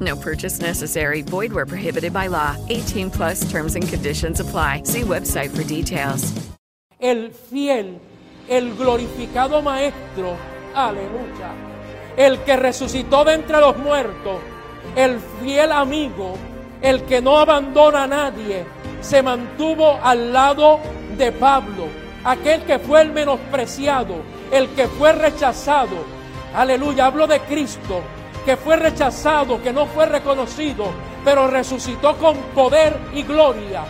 No purchase necessary. Void where prohibited by law. 18 plus terms and conditions apply. See website for details. el fiel, el glorificado Maestro, aleluya, el que resucitó de entre los muertos, el fiel amigo, el que no abandona a nadie, se mantuvo al lado de Pablo, aquel que fue el menospreciado, el que fue rechazado, aleluya, hablo de Cristo, que fue rechazado, que no fue reconocido, pero resucitó con poder y gloria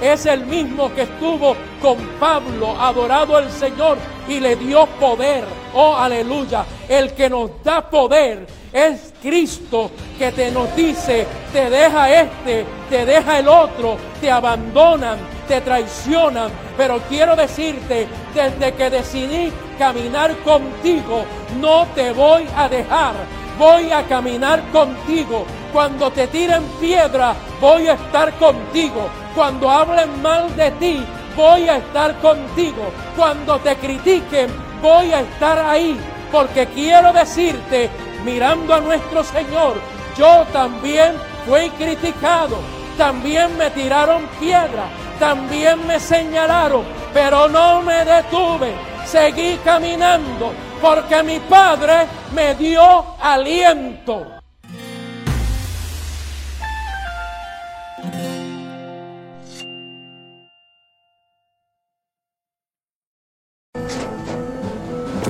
es el mismo que estuvo con Pablo, adorado al Señor y le dio poder. Oh, aleluya. El que nos da poder es Cristo que te nos dice, te deja este, te deja el otro, te abandonan, te traicionan. Pero quiero decirte, desde que decidí caminar contigo, no te voy a dejar. Voy a caminar contigo. Cuando te tiren piedra, voy a estar contigo. Cuando hablen mal de ti, voy a estar contigo. Cuando te critiquen, voy a estar ahí. Porque quiero decirte, mirando a nuestro Señor, yo también fui criticado. También me tiraron piedra. También me señalaron. Pero no me detuve. Seguí caminando. Porque mi Padre me dio aliento.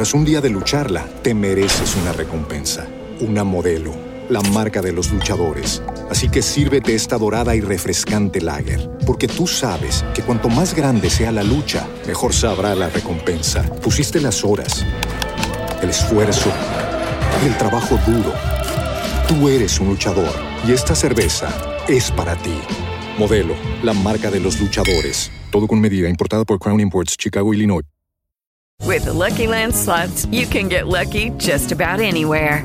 Tras un día de lucharla, te mereces una recompensa, una modelo, la marca de los luchadores. Así que sírvete esta dorada y refrescante lager, porque tú sabes que cuanto más grande sea la lucha, mejor sabrá la recompensa. Pusiste las horas, el esfuerzo, el trabajo duro. Tú eres un luchador y esta cerveza es para ti. Modelo, la marca de los luchadores. Todo con medida, importada por Crown Imports, Chicago, Illinois. With the Lucky Land slots, you can get lucky just about anywhere.